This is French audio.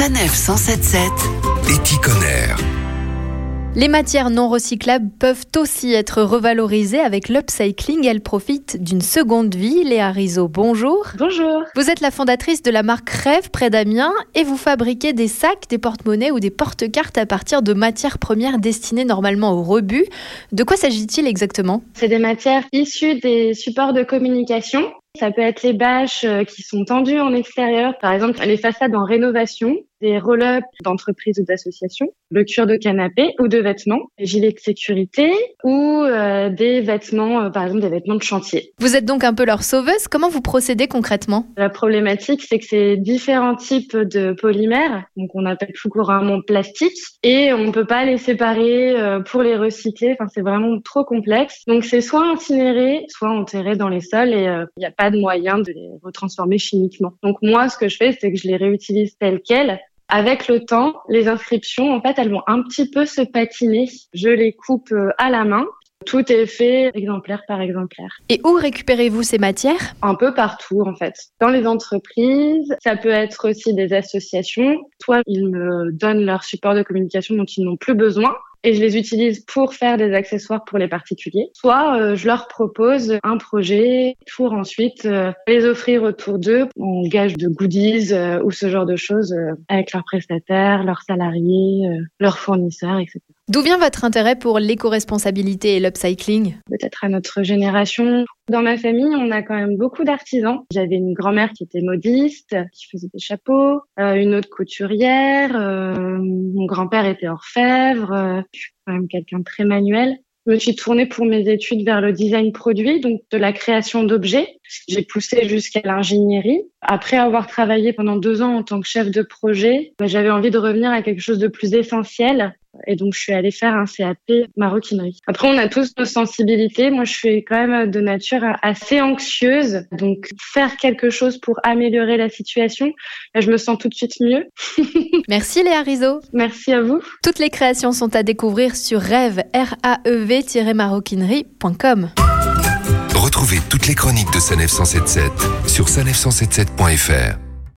Sanef 177 Éticonner. Les matières non recyclables peuvent aussi être revalorisées avec l'upcycling. Elles profitent d'une seconde vie. Léa Rizzo, bonjour. Bonjour. Vous êtes la fondatrice de la marque Rêve près d'Amiens et vous fabriquez des sacs, des porte-monnaies ou des porte-cartes à partir de matières premières destinées normalement au rebut. De quoi s'agit-il exactement? C'est des matières issues des supports de communication. Ça peut être les bâches euh, qui sont tendues en extérieur, par exemple les façades en rénovation des roll-ups d'entreprises ou d'associations, le cuir de canapé ou de vêtements, des gilets de sécurité ou euh, des vêtements, euh, par exemple des vêtements de chantier. Vous êtes donc un peu leur sauveuse. Comment vous procédez concrètement? La problématique, c'est que c'est différents types de polymères, donc on appelle tout couramment plastique, et on peut pas les séparer euh, pour les recycler. Enfin, c'est vraiment trop complexe. Donc c'est soit incinéré, soit enterré dans les sols, et il n'y a pas de moyen de les retransformer chimiquement. Donc moi, ce que je fais, c'est que je les réutilise tels quels avec le temps, les inscriptions, en fait, elles vont un petit peu se patiner. Je les coupe euh, à la main. Tout est fait exemplaire par exemplaire. Et où récupérez-vous ces matières? Un peu partout, en fait. Dans les entreprises, ça peut être aussi des associations. Soit ils me donnent leur support de communication dont ils n'ont plus besoin et je les utilise pour faire des accessoires pour les particuliers. Soit euh, je leur propose un projet pour ensuite euh, les offrir autour d'eux en gage de goodies euh, ou ce genre de choses avec leurs prestataires, leurs salariés, leurs fournisseurs, etc. D'où vient votre intérêt pour l'éco-responsabilité et l'upcycling? Peut-être à notre génération. Dans ma famille, on a quand même beaucoup d'artisans. J'avais une grand-mère qui était modiste, qui faisait des chapeaux, une autre couturière, grand-père était orfèvre, je suis quand même quelqu'un de très manuel. Je me suis tournée pour mes études vers le design produit, donc de la création d'objets. J'ai poussé jusqu'à l'ingénierie. Après avoir travaillé pendant deux ans en tant que chef de projet, bah, j'avais envie de revenir à quelque chose de plus essentiel. Et donc, je suis allée faire un CAP maroquinerie. Après, on a tous nos sensibilités. Moi, je suis quand même de nature assez anxieuse. Donc, faire quelque chose pour améliorer la situation, je me sens tout de suite mieux. Merci Léa Rizzo. Merci à vous. Toutes les créations sont à découvrir sur rêve, r a e v maroquinerie.com. Retrouvez toutes les chroniques de Sanef 177 sur sanef177.fr.